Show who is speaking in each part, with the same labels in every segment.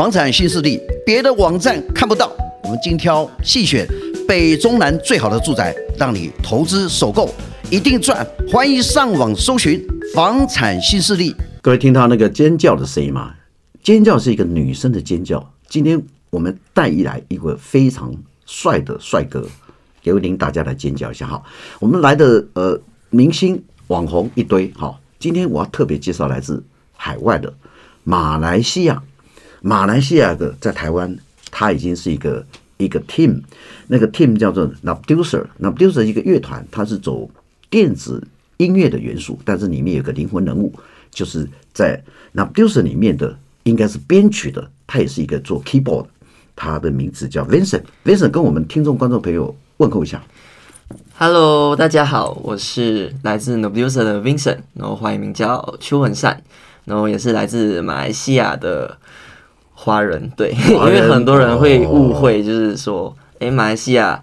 Speaker 1: 房产新势力，别的网站看不到，我们精挑细选北中南最好的住宅，让你投资首购一定赚。欢迎上网搜寻房产新势力。各位听到那个尖叫的声音吗？尖叫是一个女生的尖叫。今天我们带一来一个非常帅的帅哥，给您大家来尖叫一下哈。我们来的呃明星网红一堆哈。今天我要特别介绍来自海外的马来西亚。马来西亚的在台湾，它已经是一个一个 team，那个 team 叫做 Nabducer，Nabducer 一个乐团，它是走电子音乐的元素，但是里面有个灵魂人物，就是在 Nabducer 里面的应该是编曲的，他也是一个做 keyboard，他的名字叫 Vincent，Vincent 跟我们听众观众朋友问候一下
Speaker 2: ，Hello，大家好，我是来自 Nabducer 的 Vincent，然后欢迎名叫邱文善，然后也是来自马来西亚的。华人对，因为很多人会误会，就是说，哎、欸，马来西亚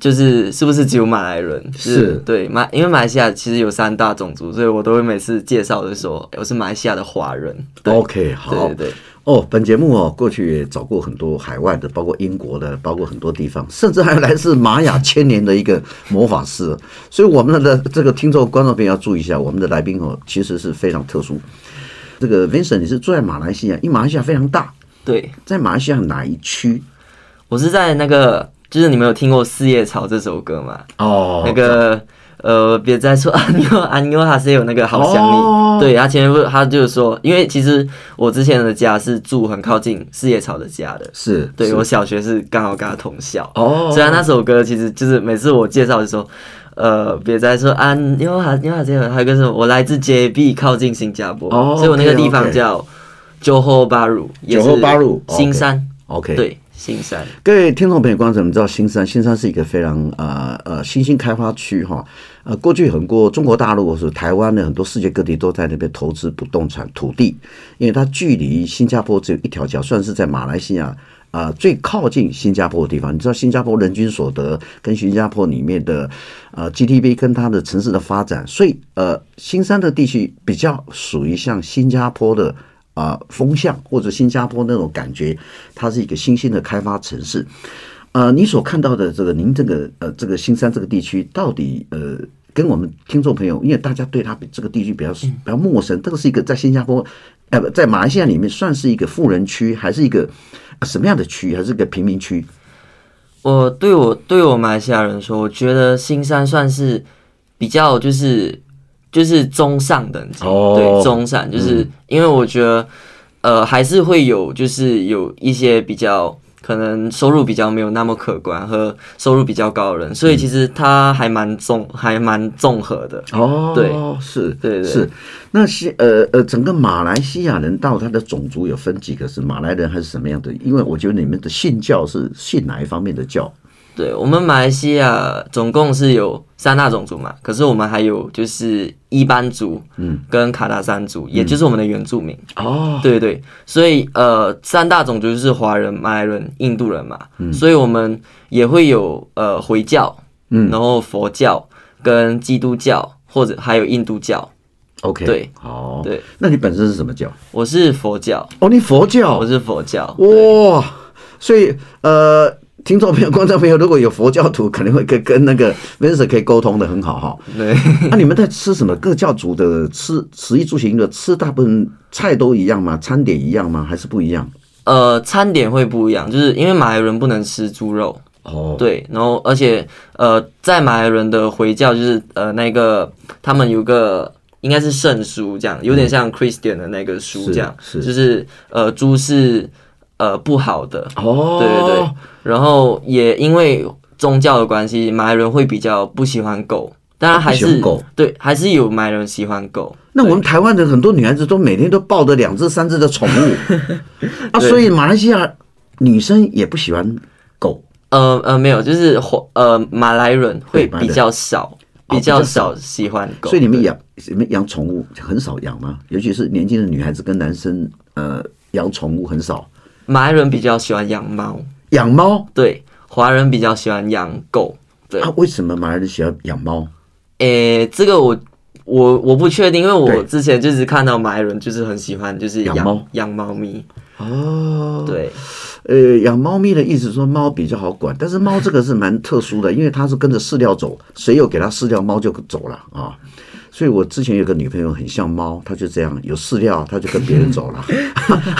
Speaker 2: 就是是不是只有马来人？是，对马，因为马来西亚其实有三大种族，所以我都会每次介绍的说，我是马来西亚的华人。
Speaker 1: OK，好，对，对对。哦，本节目哦，过去也找过很多海外的，包括英国的，包括很多地方，甚至还有来自玛雅千年的一个魔法师。所以我们的这个听众观众朋友要注意一下，我们的来宾哦，其实是非常特殊。这个 Vincent，你是住在马来西亚，因为马来西亚非常大。
Speaker 2: 对，
Speaker 1: 在马来西亚哪一区？
Speaker 2: 我是在那个，就是你们有听过《四叶草》这首歌吗？
Speaker 1: 哦，
Speaker 2: 那个呃，别再说安妞安妞，还是有那个好想你。哦、对，他前面不，他就是说，因为其实我之前的家是住很靠近四叶草的家的，
Speaker 1: 是
Speaker 2: 对，我小学是刚好跟他同校。
Speaker 1: 哦，
Speaker 2: 虽然那首歌其实就是每次我介绍的时候，呃，别再说安妞安妞，还是有还有个什么，我来自 JB，靠近新加坡，哦、所以我那个地方叫。九后巴鲁，九后巴鲁，新山
Speaker 1: ，OK，
Speaker 2: 对，新山。
Speaker 1: 各位听众朋友、观众，你们知道新山？新山是一个非常呃呃新兴开发区哈。呃，过去很多中国大陆或是台湾的很多世界各地都在那边投资不动产土地，因为它距离新加坡只有一条桥，算是在马来西亚啊、呃、最靠近新加坡的地方。你知道新加坡人均所得跟新加坡里面的呃 GDP 跟它的城市的发展，所以呃新山的地区比较属于像新加坡的。啊，风向或者新加坡那种感觉，它是一个新兴的开发城市。呃，你所看到的这个，您这个呃，这个新山这个地区，到底呃，跟我们听众朋友，因为大家对它这个地区比较比较陌生，这个是一个在新加坡，呃，不在马来西亚里面算是一个富人区，还是一个什么样的区，还是一个贫民区？
Speaker 2: 我对我对我马来西亚人说，我觉得新山算是比较就是。就是中上等级，oh, 对，中上，就是因为我觉得，嗯、呃，还是会有，就是有一些比较可能收入比较没有那么可观和收入比较高的人，所以其实他还蛮综，还蛮综合的。
Speaker 1: 哦，
Speaker 2: 对，
Speaker 1: 是，
Speaker 2: 对，对，
Speaker 1: 是。那些呃呃，整个马来西亚人到他的种族有分几个？是马来人还是什么样的？因为我觉得你们的信教是信哪一方面的教？
Speaker 2: 对，我们马来西亚总共是有三大种族嘛，可是我们还有就是伊班族，嗯，跟卡达山族，嗯、也就是我们的原住民。哦，对对，所以呃，三大种族就是华人、马来人、印度人嘛，嗯，所以我们也会有呃回教，嗯，然后佛教跟基督教，或者还有印度教。
Speaker 1: OK，
Speaker 2: 对，
Speaker 1: 好，
Speaker 2: 对，
Speaker 1: 那你本身是什么教？
Speaker 2: 我是佛教。
Speaker 1: 哦，你佛教？
Speaker 2: 我是佛教。
Speaker 1: 哇，所以呃。听众朋友、观众朋友，如果有佛教徒，可能会跟跟那个 Vincent 可以沟通的很好哈。
Speaker 2: 对，
Speaker 1: 那、啊、你们在吃什么？各教主的吃食衣住行的吃，大部分菜都一样吗？餐点一样吗？还是不一样？
Speaker 2: 呃，餐点会不一样，就是因为马来人不能吃猪肉哦。对，然后而且呃，在马来人的回教就是呃那个他们有个应该是圣书这样，有点像 Christian 的那个书这样，嗯、是是就是呃猪是。呃，不好的哦，对对对，然后也因为宗教的关系，马来人会比较不喜欢狗，当然还是狗，对，还是有马来人喜欢狗。
Speaker 1: 那我们台湾的很多女孩子都每天都抱着两只、三只的宠物 啊，所以马来西亚女生也不喜欢狗。
Speaker 2: 呃呃，没有，就是呃马来人会比较少，比较少喜欢狗。
Speaker 1: 所以你们养你们养宠物很少养吗？尤其是年轻的女孩子跟男生，呃，养宠物很少。
Speaker 2: 马来人比较喜欢养猫，
Speaker 1: 养猫。
Speaker 2: 对，华人比较喜欢养狗。对
Speaker 1: 啊，为什么马来人喜欢养猫？
Speaker 2: 诶、欸，这个我我我不确定，因为我之前就是看到马来人就是很喜欢就是养猫养猫咪。
Speaker 1: 哦，
Speaker 2: 对，
Speaker 1: 呃，养猫咪的意思说猫比较好管，但是猫这个是蛮特殊的，因为它是跟着饲料走，谁有给它饲料，猫就走了啊。所以我之前有个女朋友很像猫，她就这样有饲料，她就跟别人走了。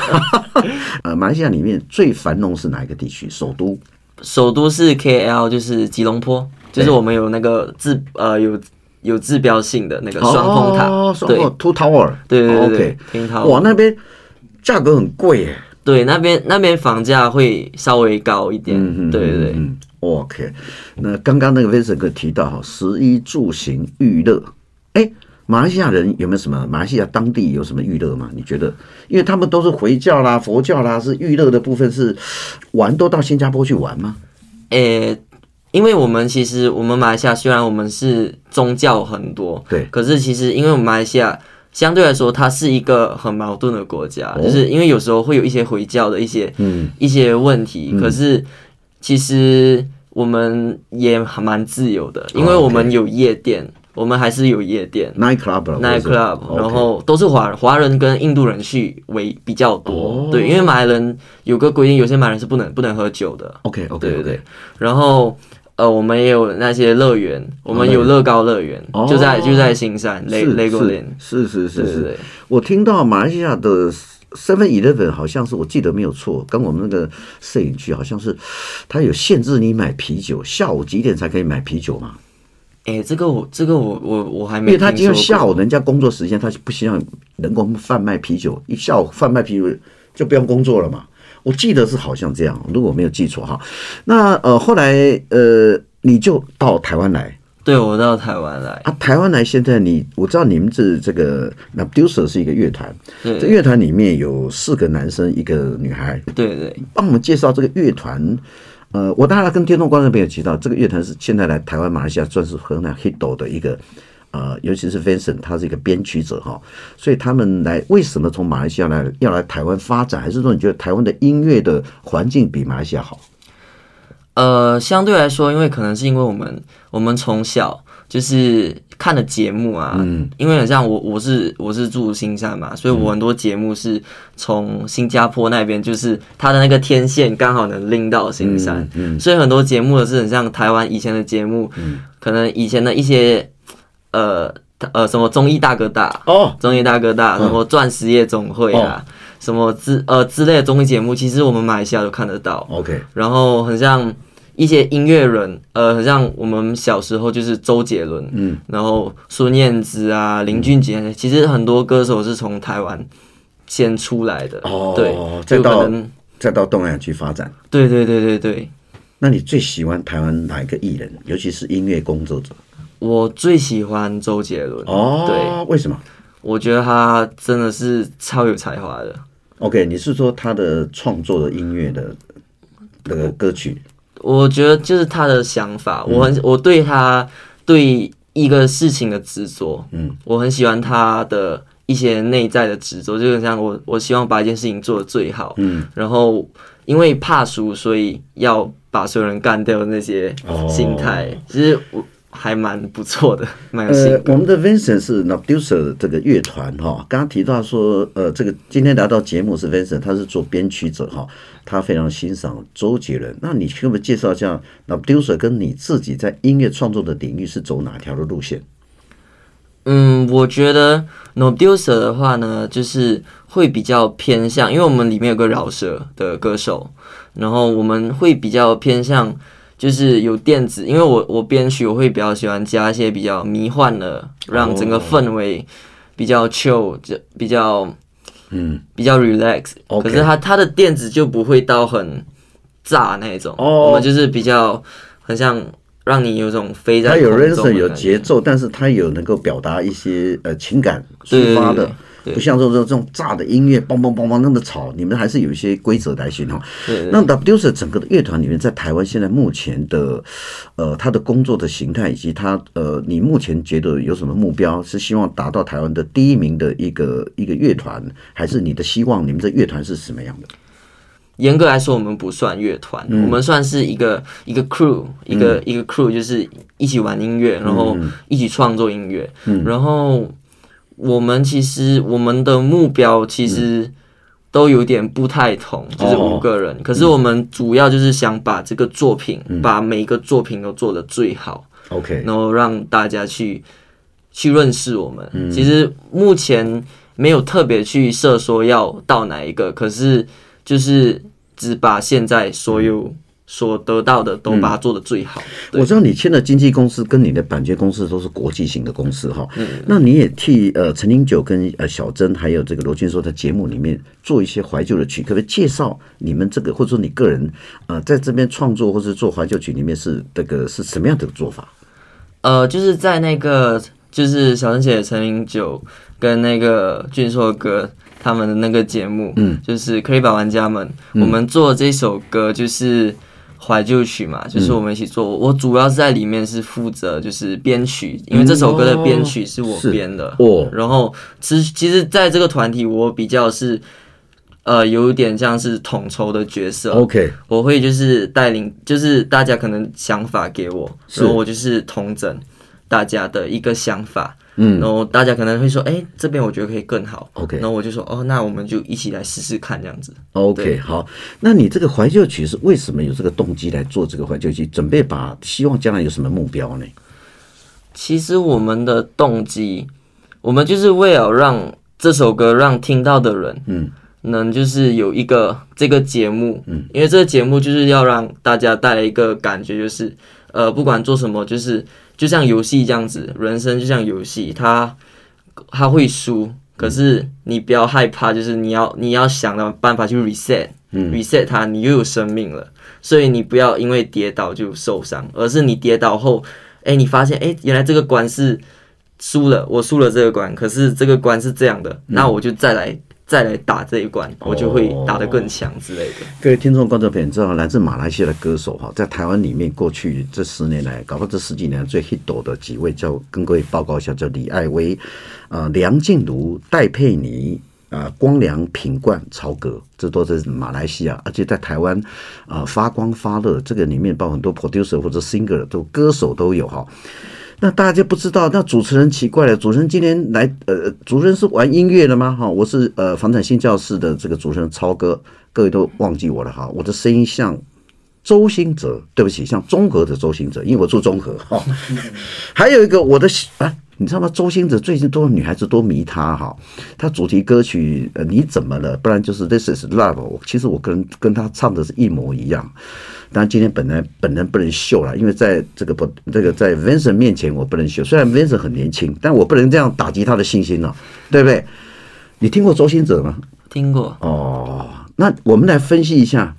Speaker 1: 呃，马来西亚里面最繁荣是哪一个地区？首都？
Speaker 2: 首都是 KL，就是吉隆坡，就是我们有那个字呃有有指标性的那个双峰塔，
Speaker 1: 哦、
Speaker 2: 对
Speaker 1: ，Two Tower，对
Speaker 2: 对对。
Speaker 1: 哇，那边价格很贵耶。
Speaker 2: 对，那边那边房价会稍微高一点。嗯对对对、嗯、
Speaker 1: ，OK。那刚刚那个 Vincent 哥提到哈，食衣住行娱乐。哎，马来西亚人有没有什么？马来西亚当地有什么娱乐吗？你觉得？因为他们都是回教啦、佛教啦，是娱乐的部分是玩都到新加坡去玩吗？
Speaker 2: 诶，因为我们其实我们马来西亚虽然我们是宗教很多，
Speaker 1: 对，
Speaker 2: 可是其实因为我们马来西亚相对来说它是一个很矛盾的国家，哦、就是因为有时候会有一些回教的一些嗯一些问题，嗯、可是其实我们也还蛮自由的，因为我们有夜店。哦 okay 我们还是有夜店，night
Speaker 1: club，night
Speaker 2: club，然后都是华华人跟印度人去为比较多，对，因为马来人有个规定，有些马来人是不能不能喝酒的。
Speaker 1: OK OK，
Speaker 2: 对对对。然后呃，我们也有那些乐园，我们有乐高乐园，就在就在新山雷雷国林，
Speaker 1: 是是是是。我听到马来西亚的 Seven Eleven 好像是我记得没有错，跟我们那个摄影区好像是，它有限制你买啤酒，下午几点才可以买啤酒吗？
Speaker 2: 哎、欸，这个我这个我我我还没，
Speaker 1: 因为他今天下午人家工作时间，他不希望能够贩卖啤酒，一下午贩卖啤酒就不用工作了嘛。我记得是好像这样，如果没有记错哈。那呃后来呃你就到台湾来，
Speaker 2: 对，我到台湾来
Speaker 1: 啊。台湾来，现在你我知道你们是这个 Nabducer 是一个乐团，
Speaker 2: 对
Speaker 1: 这乐团里面有四个男生一个女孩，
Speaker 2: 对，对对，
Speaker 1: 帮我们介绍这个乐团。呃，我当然跟听众观众朋友提到，这个乐团是现在来台湾、马来西亚算是很 hit 的一个，呃，尤其是 Vincent，他是一个编曲者哈，所以他们来为什么从马来西亚来要来台湾发展，还是说你觉得台湾的音乐的环境比马来西亚好？
Speaker 2: 呃，相对来说，因为可能是因为我们我们从小。就是看的节目啊，嗯，因为很像我，我是我是住新山嘛，所以我很多节目是从新加坡那边，就是它的那个天线刚好能拎到新山，嗯，所以很多节目的是很像台湾以前的节目，嗯，可能以前的一些呃呃什么综艺大哥大哦，综艺大哥大，什么钻石夜总会啊，什么之呃之类的综艺节目，其实我们马来西亚都看得到
Speaker 1: ，OK，
Speaker 2: 然后很像。一些音乐人，呃，很像我们小时候就是周杰伦，嗯，然后孙燕姿啊，林俊杰，嗯、其实很多歌手是从台湾先出来的，哦，对，
Speaker 1: 再到再到东南亚去发展，
Speaker 2: 对对对对对。
Speaker 1: 那你最喜欢台湾哪一个艺人，尤其是音乐工作者？
Speaker 2: 我最喜欢周杰伦，
Speaker 1: 哦，对，为什么？
Speaker 2: 我觉得他真的是超有才华的。
Speaker 1: OK，你是说他的创作的音乐的那个歌曲？
Speaker 2: 我觉得就是他的想法，我很我对他对一个事情的执着，嗯，我很喜欢他的一些内在的执着，就是像我我希望把一件事情做得最好，嗯，然后因为怕输，所以要把所有人干掉的那些心态，其实我。还蛮不错的，蛮有性格。
Speaker 1: 呃，我们的 Vincent 是 Nobducer 这个乐团哈，刚刚提到说，呃，这个今天来到节目是 Vincent，他是做编曲者哈，他非常欣赏周杰伦。那你可不可以介绍一下 Nobducer 跟你自己在音乐创作的领域是走哪条的路线？
Speaker 2: 嗯，我觉得 Nobducer 的话呢，就是会比较偏向，因为我们里面有个饶舌的歌手，然后我们会比较偏向。就是有电子，因为我我编曲我会比较喜欢加一些比较迷幻的，让整个氛围比较 chill，就比较嗯比较 relax。可是它它的电子就不会到很炸那种，我们就是比较很像让你有种飞在。它
Speaker 1: 有 rhythm 有节奏，但是它有能够表达一些呃情感抒发的。不像说这这种炸的音乐，梆梆梆梆那么吵，你们还是有一些规则来行哈。那 Nabducer 整个的乐团里面，在台湾现在目前的，呃，他的工作的形态以及他呃，你目前觉得有什么目标？是希望达到台湾的第一名的一个一个乐团，还是你的希望？你们这乐团是什么样的？
Speaker 2: 严格来说，我们不算乐团，嗯、我们算是一个一个 crew，一个、嗯、一个 crew，就是一起玩音乐，然后一起创作音乐，嗯、然后。我们其实我们的目标其实都有点不太同，就是五个人。哦、可是我们主要就是想把这个作品，嗯、把每一个作品都做得最好。
Speaker 1: OK，
Speaker 2: 然后让大家去去认识我们。嗯、其实目前没有特别去设说要到哪一个，可是就是只把现在所有、嗯。所得到的都把它做得最好。
Speaker 1: 我知道你签的经纪公司跟你的版权公司都是国际型的公司哈。嗯。那你也替呃陈零九跟呃小珍还有这个罗俊硕在节目里面做一些怀旧的曲，可不可以介绍你们这个或者说你个人呃在这边创作或是做怀旧曲里面是这个是什么样的做法？
Speaker 2: 呃，就是在那个就是小珍姐陈零九跟那个俊硕哥他们的那个节目，嗯，就是可以把玩家们，嗯、我们做这首歌就是。怀旧曲嘛，就是我们一起做。嗯、我主要是在里面是负责就是编曲，因为这首歌的编曲是我编的。哦，然后其实其实在这个团体，我比较是呃有点像是统筹的角色。OK，我会就是带领，就是大家可能想法给我，然后我就是统整大家的一个想法。嗯，然后大家可能会说，哎、欸，这边我觉得可以更好。OK，然后我就说，哦，那我们就一起来试试看这样子。
Speaker 1: OK，好，那你这个怀旧曲是为什么有这个动机来做这个怀旧曲？准备把希望将来有什么目标呢？
Speaker 2: 其实我们的动机，我们就是为了让这首歌让听到的人，嗯，能就是有一个这个节目，嗯，因为这个节目就是要让大家带来一个感觉，就是呃，不管做什么，就是。就像游戏这样子，人生就像游戏，他他会输，可是你不要害怕，就是你要你要想到办法去 reset，reset、嗯、reset 它，你又有生命了。所以你不要因为跌倒就受伤，而是你跌倒后，哎、欸，你发现哎、欸，原来这个关是输了，我输了这个关，可是这个关是这样的，那我就再来。再来打这一关，我就会打得更强之类的。
Speaker 1: 各位听众、观众朋友，你知道来自马来西亚的歌手哈，在台湾里面过去这十年来，搞到这十几年最 hit 的几位，叫跟各位报告一下，叫李艾薇、啊、梁静茹、戴佩妮、啊、光良、品冠、曹格，这都是马来西亚，而且在台湾啊、呃、发光发热，这个里面包括很多 producer 或者 singer 都歌手都有哈。那大家不知道，那主持人奇怪了，主持人今天来，呃，主持人是玩音乐的吗？哈，我是呃房产新教室的这个主持人超哥，各位都忘记我了哈，我的声音像周星哲，对不起，像中和的周星哲，因为我住中和哈。还有一个我的啊。你知道吗？周星哲最近多女孩子多迷他哈，他主题歌曲呃你怎么了？不然就是 This is Love。其实我跟跟他唱的是一模一样。但今天本来本人不能秀了，因为在这个不这个在 Vincent 面前我不能秀。虽然 Vincent 很年轻，但我不能这样打击他的信心了，对不对？你听过周星哲吗？
Speaker 2: 听过。
Speaker 1: 哦，那我们来分析一下，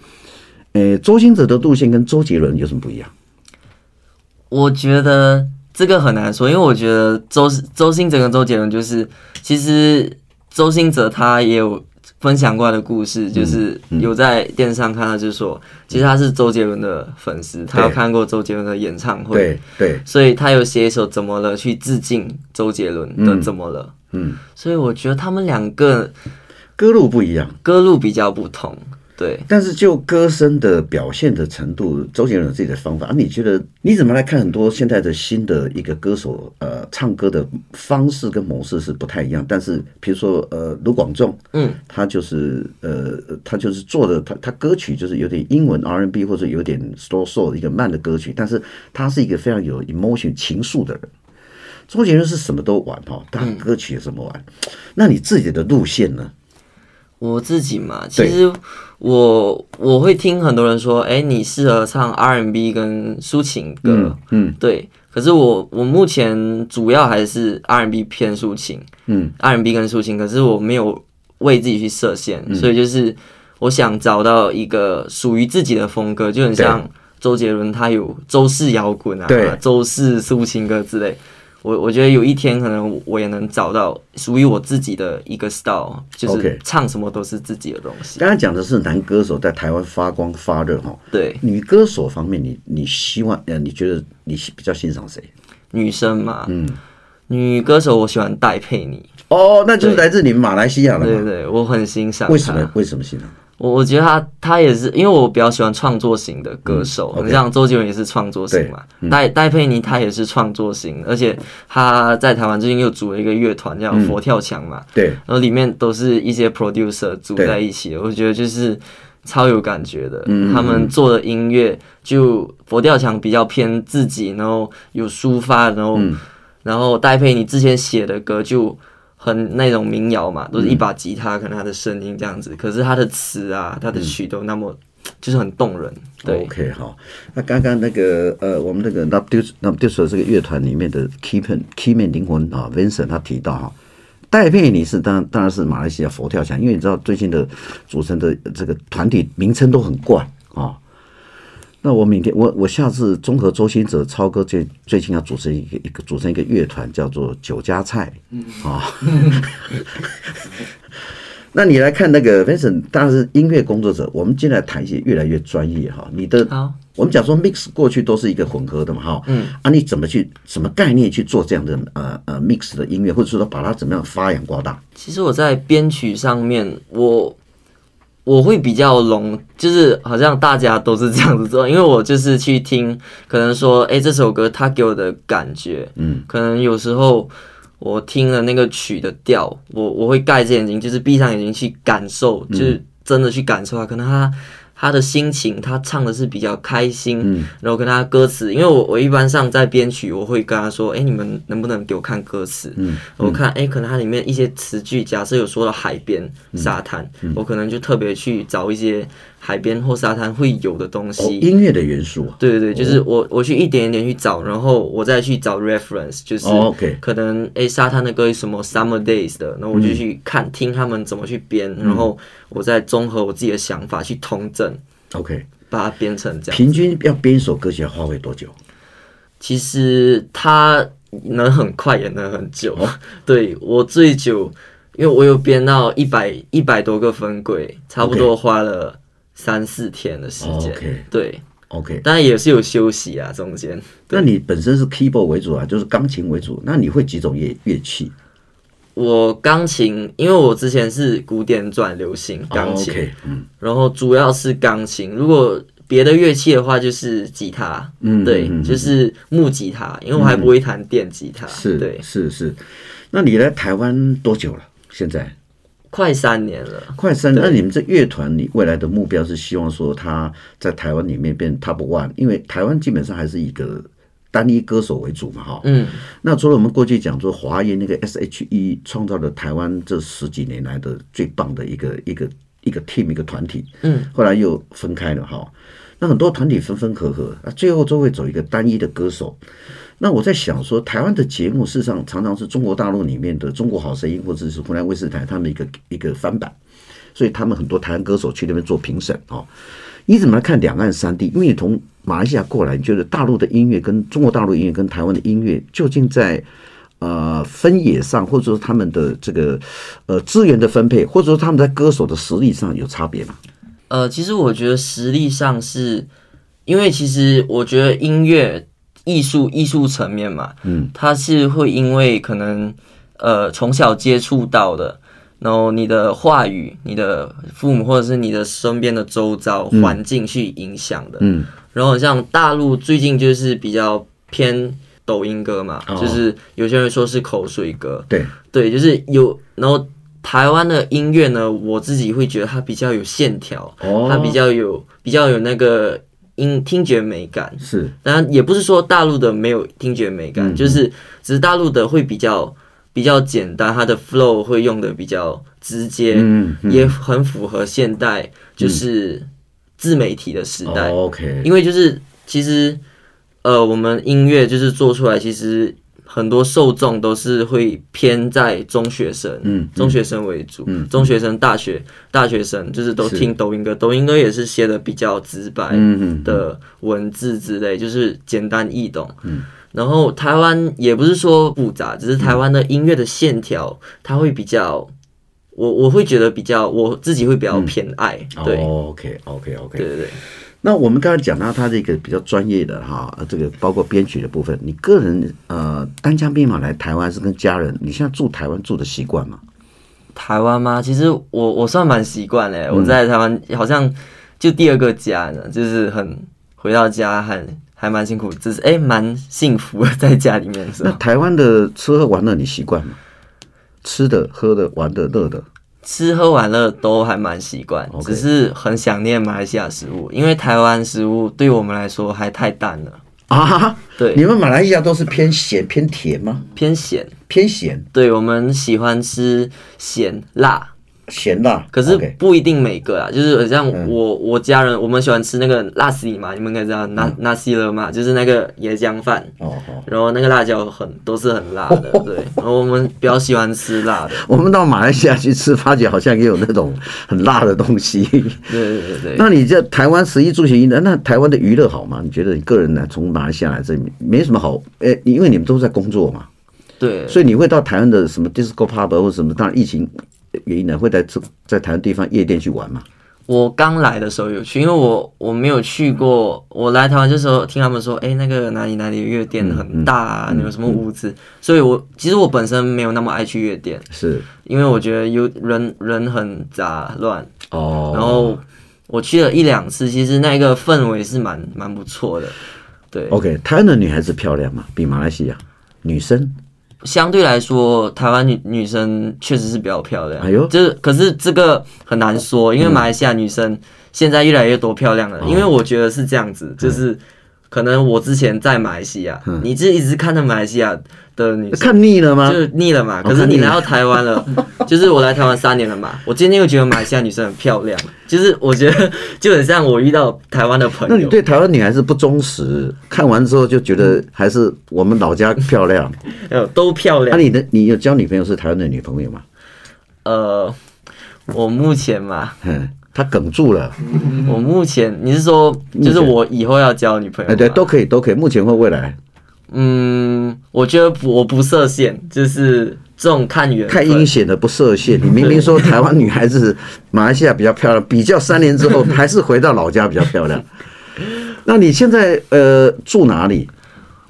Speaker 1: 诶，周星哲的路线跟周杰伦有什么不一样？
Speaker 2: 我觉得。这个很难说，因为我觉得周周星哲跟周杰伦就是，其实周星哲他也有分享过来的故事，就是有在电视上看到，就是说，其实他是周杰伦的粉丝，他有看过周杰伦的演唱会，对对，所以他有写一首《怎么了》去致敬周杰伦的《怎么了》，嗯，所以我觉得他们两个
Speaker 1: 歌路不一样，
Speaker 2: 歌路比较不同。对，
Speaker 1: 但是就歌声的表现的程度，周杰伦有自己的方法。啊，你觉得你怎么来看很多现在的新的一个歌手，呃，唱歌的方式跟模式是不太一样。但是，比如说，呃，卢广仲，嗯，他就是，呃，他就是做的，他他歌曲就是有点英文 R&B 或者有点 slow soul 一个慢的歌曲，但是他是一个非常有 emotion 情愫的人。周杰伦是什么都玩哈，他歌曲也什么玩。嗯，那你自己的路线呢？
Speaker 2: 我自己嘛，其实我我会听很多人说，哎，你适合唱 R&B 跟抒情歌，嗯，嗯对。可是我我目前主要还是 R&B 偏抒情，嗯，R&B 跟抒情。可是我没有为自己去设限，嗯，所以就是我想找到一个属于自己的风格，就很像周杰伦，他有周式摇滚啊，对，周式抒情歌之类。我我觉得有一天可能我也能找到属于我自己的一个 style，就是唱什么都是自己的东西。
Speaker 1: 刚才讲的是男歌手在台湾发光发热哈，
Speaker 2: 对。
Speaker 1: 女歌手方面，你你希望呃，你觉得你比较欣赏谁？
Speaker 2: 女生嘛，嗯，女歌手我喜欢戴佩妮。
Speaker 1: 哦，那就是来自你们马来西亚的。
Speaker 2: 对对，我很欣赏。
Speaker 1: 为什么？为什么欣赏？
Speaker 2: 我我觉得他他也是，因为我比较喜欢创作型的歌手，你、嗯 okay、像周杰伦也是创作型嘛，戴、嗯、戴佩妮他也是创作型，而且他在台湾最近又组了一个乐团叫佛跳墙嘛，对、嗯，然后里面都是一些 producer 组在一起的，我觉得就是超有感觉的，嗯、他们做的音乐就佛跳墙比较偏自己，然后有抒发，然后、嗯、然后戴佩妮之前写的歌就。很那种民谣嘛，都是一把吉他，可能他的声音这样子，嗯、可是他的词啊，他的曲都那么，嗯、就是很动人。对
Speaker 1: ，OK，好。那刚刚那个呃，我们那个 Nuptials Nuptials 这个乐团里面的 Keyman Keyman 灵魂啊，Vincent 他提到哈，戴佩妮是当当然是马来西亚佛跳墙，因为你知道最近的组成的这个团体名称都很怪啊。那我明天我我下次综合周星哲超哥最最近要组成一个一个组成一个乐团，叫做酒家菜，嗯啊。那你来看那个 Vincent，当然是音乐工作者。我们接下来谈一些越来越专业哈。你的，我们讲说 mix 过去都是一个混合的嘛哈。嗯。啊，你怎么去什么概念去做这样的呃呃 mix 的音乐，或者说把它怎么样发扬光大？
Speaker 2: 其实我在编曲上面我。我会比较聋，就是好像大家都是这样子做，因为我就是去听，可能说，哎，这首歌它给我的感觉，嗯，可能有时候我听了那个曲的调，我我会盖着眼睛，就是闭上眼睛去感受，就是真的去感受啊，可能它。他的心情，他唱的是比较开心，嗯、然后跟他歌词，因为我我一般上在编曲，我会跟他说，哎，你们能不能给我看歌词？嗯，我看，哎，可能它里面一些词句，假设有说到海边、沙滩，嗯、我可能就特别去找一些。海边或沙滩会有的东西，哦、音
Speaker 1: 乐的元素、啊。
Speaker 2: 对对对，就是我我去一点一点去找，然后我再去找 reference，就是可能诶、沙滩的歌是什么 summer days 的，然后我就去看、嗯、听他们怎么去编，然后我再综合我自己的想法去通证，OK，把它编成这样。
Speaker 1: 平均要编一首歌曲要花费多久？
Speaker 2: 其实它能很快也能很久。哦、对我最久，因为我有编到一百一百多个分轨，差不多花了。三四天的时间对，OK，当然也是有休息啊，中间。
Speaker 1: 那你本身是 keyboard 为主啊，就是钢琴为主，那你会几种乐乐器？
Speaker 2: 我钢琴，因为我之前是古典转流行钢琴，oh, okay, 嗯，然后主要是钢琴。如果别的乐器的话，就是吉他，嗯，对，嗯、就是木吉他，因为我还不会弹电吉他，是、嗯，对，
Speaker 1: 是是。那你来台湾多久了？现在？
Speaker 2: 快三年了，
Speaker 1: 快三年。那你们这乐团，你未来的目标是希望说他在台湾里面变 top one，因为台湾基本上还是一个单一歌手为主嘛，哈。嗯。那除了我们过去讲说华研那个 S.H.E 创造了台湾这十几年来的最棒的一个一个一个 team 一个团体，嗯。后来又分开了哈，那很多团体分分合合，啊，最后都会走一个单一的歌手。那我在想说，台湾的节目事实上常常是中国大陆里面的《中国好声音》或者是湖南卫视台他们一个一个翻版，所以他们很多台湾歌手去那边做评审哦。你怎么来看两岸三地？因为你从马来西亚过来，你觉得大陆的音乐跟中国大陆音乐跟台湾的音乐究竟在呃分野上，或者说他们的这个呃资源的分配，或者说他们在歌手的实力上有差别吗？
Speaker 2: 呃，其实我觉得实力上是，因为其实我觉得音乐。艺术艺术层面嘛，嗯，它是会因为可能呃从小接触到的，然后你的话语、你的父母或者是你的身边的周遭环境去影响的，嗯，然后像大陆最近就是比较偏抖音歌嘛，哦、就是有些人说是口水歌，对。对，就是有，然后台湾的音乐呢，我自己会觉得它比较有线条，哦，它比较有比较有那个。音听觉美感。是，当然也不是说大陆的没有听觉美感，嗯、就是只是大陆的会比较比较简单，它的 flow 会用的比较直接，嗯嗯、也很符合现代就是自媒体的时代。哦、OK，因为就是其实呃，我们音乐就是做出来其实。很多受众都是会偏在中学生，嗯，中学生为主，嗯，中学生、大学、大学生就是都听抖音歌，抖音歌也是写的比较直白的文字之类，就是简单易懂，嗯，然后台湾也不是说复杂，只是台湾的音乐的线条，它会比较，我我会觉得比较，我自己会比较偏爱，对
Speaker 1: ，OK，OK，OK，
Speaker 2: 对对对。
Speaker 1: 那我们刚才讲到他这个比较专业的哈，这个包括编曲的部分，你个人呃单枪匹马来台湾是跟家人，你现在住台湾住的习惯吗？
Speaker 2: 台湾吗？其实我我算蛮习惯嘞，我在台湾好像就第二个家呢，就是很回到家还还蛮辛苦，只是哎蛮幸福的在家里面。
Speaker 1: 那台湾的吃喝玩乐你习惯吗？吃的、喝的、玩的、乐的，
Speaker 2: 吃喝玩乐都还蛮习惯，Okay. 只是很想念马来西亚食物，因为台湾食物对我们来说还太淡了
Speaker 1: 啊。
Speaker 2: 对，
Speaker 1: 你们马来西亚都是偏咸偏甜吗？
Speaker 2: 偏咸，
Speaker 1: 偏咸。
Speaker 2: 对，我们喜欢吃咸辣。
Speaker 1: 咸辣，
Speaker 2: 可是不一定每个啊，就是像我我家人，我们喜欢吃那个辣斯里嘛，你们应该知道，那那西了嘛，就是那个椰浆饭，哦然后那个辣椒很都是很辣的，对，然后我们比较喜欢吃辣的。
Speaker 1: 我们到马来西亚去吃，发觉好像也有那种很辣的东西。对
Speaker 2: 对对。
Speaker 1: 那你在台湾十一住行娱乐，那台湾的娱乐好吗？你觉得你个人呢？从马来西亚来这里没什么好，哎，因为你们都在工作嘛，
Speaker 2: 对，
Speaker 1: 所以你会到台湾的什么 disco pub 或者什么？当然疫情。原因呢？会在这在台湾地方夜店去玩吗？
Speaker 2: 我刚来的时候有去，因为我我没有去过。我来台湾的时候听他们说，哎、欸，那个哪里哪里夜店很大啊，嗯嗯、你有什么屋子？嗯、所以我其实我本身没有那么爱去夜店，
Speaker 1: 是
Speaker 2: 因为我觉得有人人很杂乱
Speaker 1: 哦。
Speaker 2: 然后我去了一两次，其实那个氛围是蛮蛮不错的。对
Speaker 1: ，OK，台湾的女孩子漂亮吗？比马来西亚女生？
Speaker 2: 相对来说，台湾女女生确实是比较漂亮。
Speaker 1: 哎呦，
Speaker 2: 就是可是这个很难说，因为马来西亚女生现在越来越多漂亮了。嗯、因为我觉得是这样子，就是可能我之前在马来西亚，嗯、你就一直看着马来西亚。的女
Speaker 1: 看腻了吗？
Speaker 2: 就腻了嘛。可是你来到台湾了，就是我来台湾三年了嘛。我今天又觉得马来西亚女生很漂亮，就是我觉得就很像我遇到台湾的朋友。
Speaker 1: 那你对台湾女孩子不忠实？看完之后就觉得还是我们老家漂亮。
Speaker 2: 呃，都漂亮。
Speaker 1: 那你的你有交女朋友是台湾的女朋友吗？
Speaker 2: 呃，我目前嘛，
Speaker 1: 嗯，他哽住了。
Speaker 2: 我目前你是说，就是我以后要交女朋友？
Speaker 1: 哎，对，都可以，都可以。目前或未来。
Speaker 2: 嗯，我觉得不，我不设限，就是这种看缘。
Speaker 1: 太阴险的不设限。你明明说台湾女孩子马来西亚比较漂亮，比较三年之后还是回到老家比较漂亮。那你现在呃住哪里？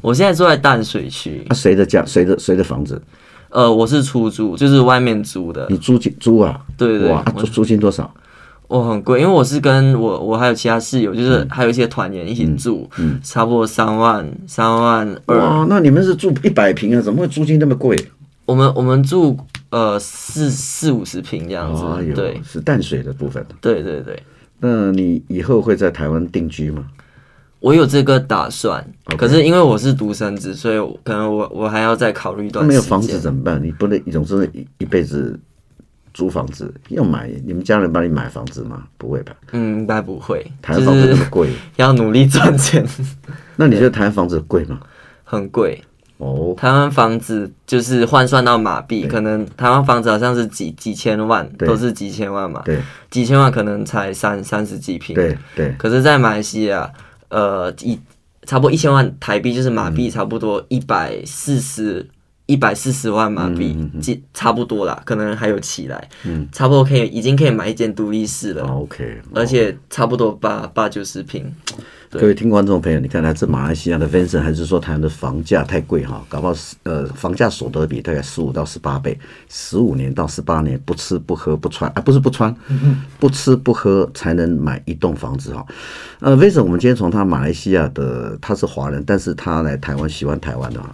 Speaker 2: 我现在住在淡水区。
Speaker 1: 啊，谁的家？谁的谁的房子？
Speaker 2: 呃，我是出租，就是外面租的。
Speaker 1: 你租金租啊？
Speaker 2: 对对对。
Speaker 1: 哇，租租金多少？
Speaker 2: 我很贵，因为我是跟我我还有其他室友，就是还有一些团员一起住，嗯，差不多三万三万二。
Speaker 1: 哇，那你们是住一百平啊？怎么会租金那么贵？
Speaker 2: 我们我们住呃四四五十平这样子，哦、对，
Speaker 1: 是淡水的部分。
Speaker 2: 对对对。
Speaker 1: 那你以后会在台湾定居吗？
Speaker 2: 我有这个打算.可是因为我是独生子，所以可能我我还要再考虑一段时间。
Speaker 1: 没有房子怎么办？你不能一种是一一辈子。租房子要买，你们家人帮你买房子吗？不会吧？
Speaker 2: 嗯，应该不会。
Speaker 1: 台湾房子那么贵，
Speaker 2: 要努力赚钱。
Speaker 1: 那你觉得台湾房子贵吗？
Speaker 2: 很贵
Speaker 1: 哦。
Speaker 2: 台湾房子就是换算到马币，可能台湾房子好像是几几千万，都是几千万嘛。
Speaker 1: 对，
Speaker 2: 几千万可能才三三十几平。
Speaker 1: 对对。
Speaker 2: 可是，在马来西亚，呃，一差不多一千万台币就是马币差不多一百四十。一百四十万马币，差不多啦，可能还有起来，嗯，差不多可以，已经可以买一间独立室了。
Speaker 1: OK，
Speaker 2: 而且差不多八八九十平。
Speaker 1: 各位听观众朋友，你看来自马来西亚的 Vincent，还是说台湾的房价太贵哈？搞不好呃，房价所得比大概十五到十八倍，十五年到十八年不吃不喝不穿啊，不是不穿，不吃不喝才能买一栋房子哈。呃，Vincent，我们今天从他马来西亚的，他是华人，但是他来台湾喜欢台湾的哈。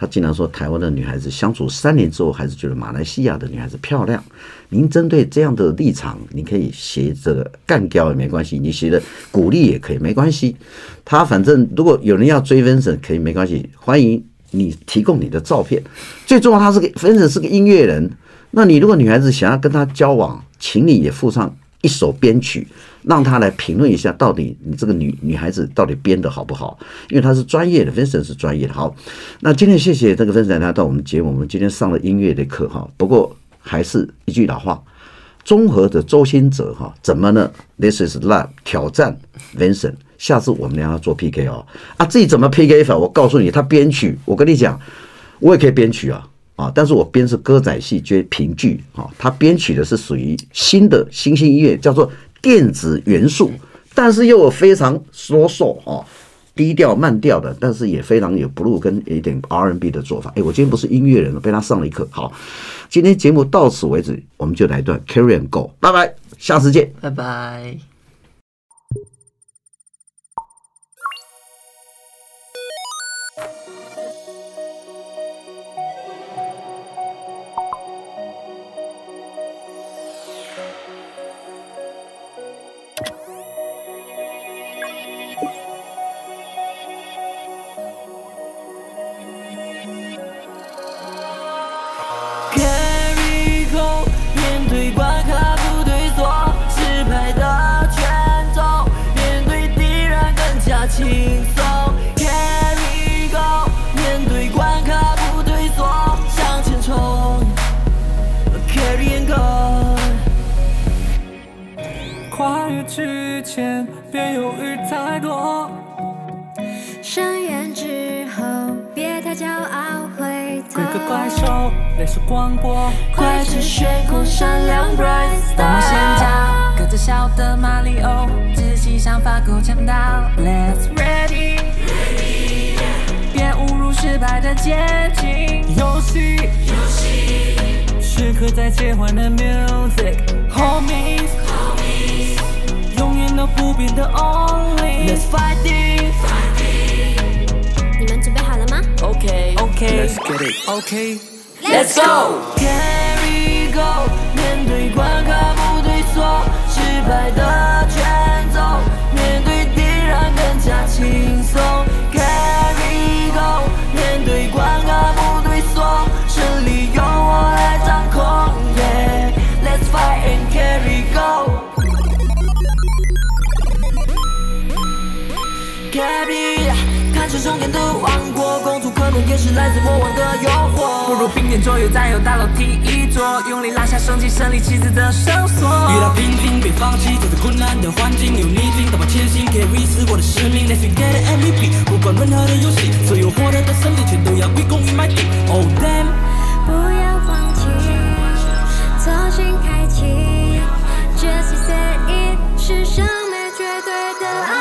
Speaker 1: 他经常说，台湾的女孩子相处三年之后，还是觉得马来西亚的女孩子漂亮。您针对这样的立场，你可以写这个干掉也没关系，你写的鼓励也可以没关系。他反正如果有人要追 Vincent，可以没关系，欢迎你提供你的照片。最重要，他是个 Vincent 是个音乐人。那你如果女孩子想要跟他交往，请你也附上一首编曲。让他来评论一下，到底你这个女女孩子到底编的好不好？因为他是专业的，Vincent 是专业的。好，那今天谢谢这个 Vincent 来到我们节目，我们今天上了音乐的课哈。不过还是一句老话，综合的周星哲哈，怎么呢？This is love 挑战 Vincent，下次我们俩要做 PK 哦。啊，自己怎么 PK 法？我告诉你，他编曲，我跟你讲，我也可以编曲啊啊，但是我编是歌仔戏，接评剧啊。他编曲的是属于新的新兴音乐，叫做。电子元素，但是又有非常说说啊，低调慢调的，但是也非常有 blue 跟一点 R&B 的做法。哎，我今天不是音乐人了，被他上了一课。好，今天节目到此为止，我们就来一段 Carry and Go，拜拜，下次见，
Speaker 2: 拜拜。
Speaker 3: 兽，泪水广播，
Speaker 4: 快使炫空闪亮，bright
Speaker 3: 大冒险家，个子小的马里奥，自己想法够强大，Let's ready，别误入失败的捷径。游戏，游戏，时刻在切换的 music，homies 永远都。不变的 only，Let's fight it，
Speaker 4: 你们准备好了吗
Speaker 3: ？OK，OK，Let's get it，OK，Let's Let's go，Carry go，面对关卡不退缩，失败的卷走，面对敌人更加轻松。Carry go，面对关卡不退缩，胜利由我来掌控。Yeah，Let's fight and carry go。Carry，看着终点的王国，公主可能也是来自魔王的诱若并肩，左右再有，大楼梯一座，用力拉下升起，胜利旗帜的绳索。遇到瓶颈别放弃，走在困难的环境，有逆境打破前行，可以维持我的使命。Let's get an MVP，不管任何的游戏，所有获得的胜利全都要归功于 my team。Oh damn，
Speaker 4: 不要放弃，重新开启，Just say it，是上没绝对的。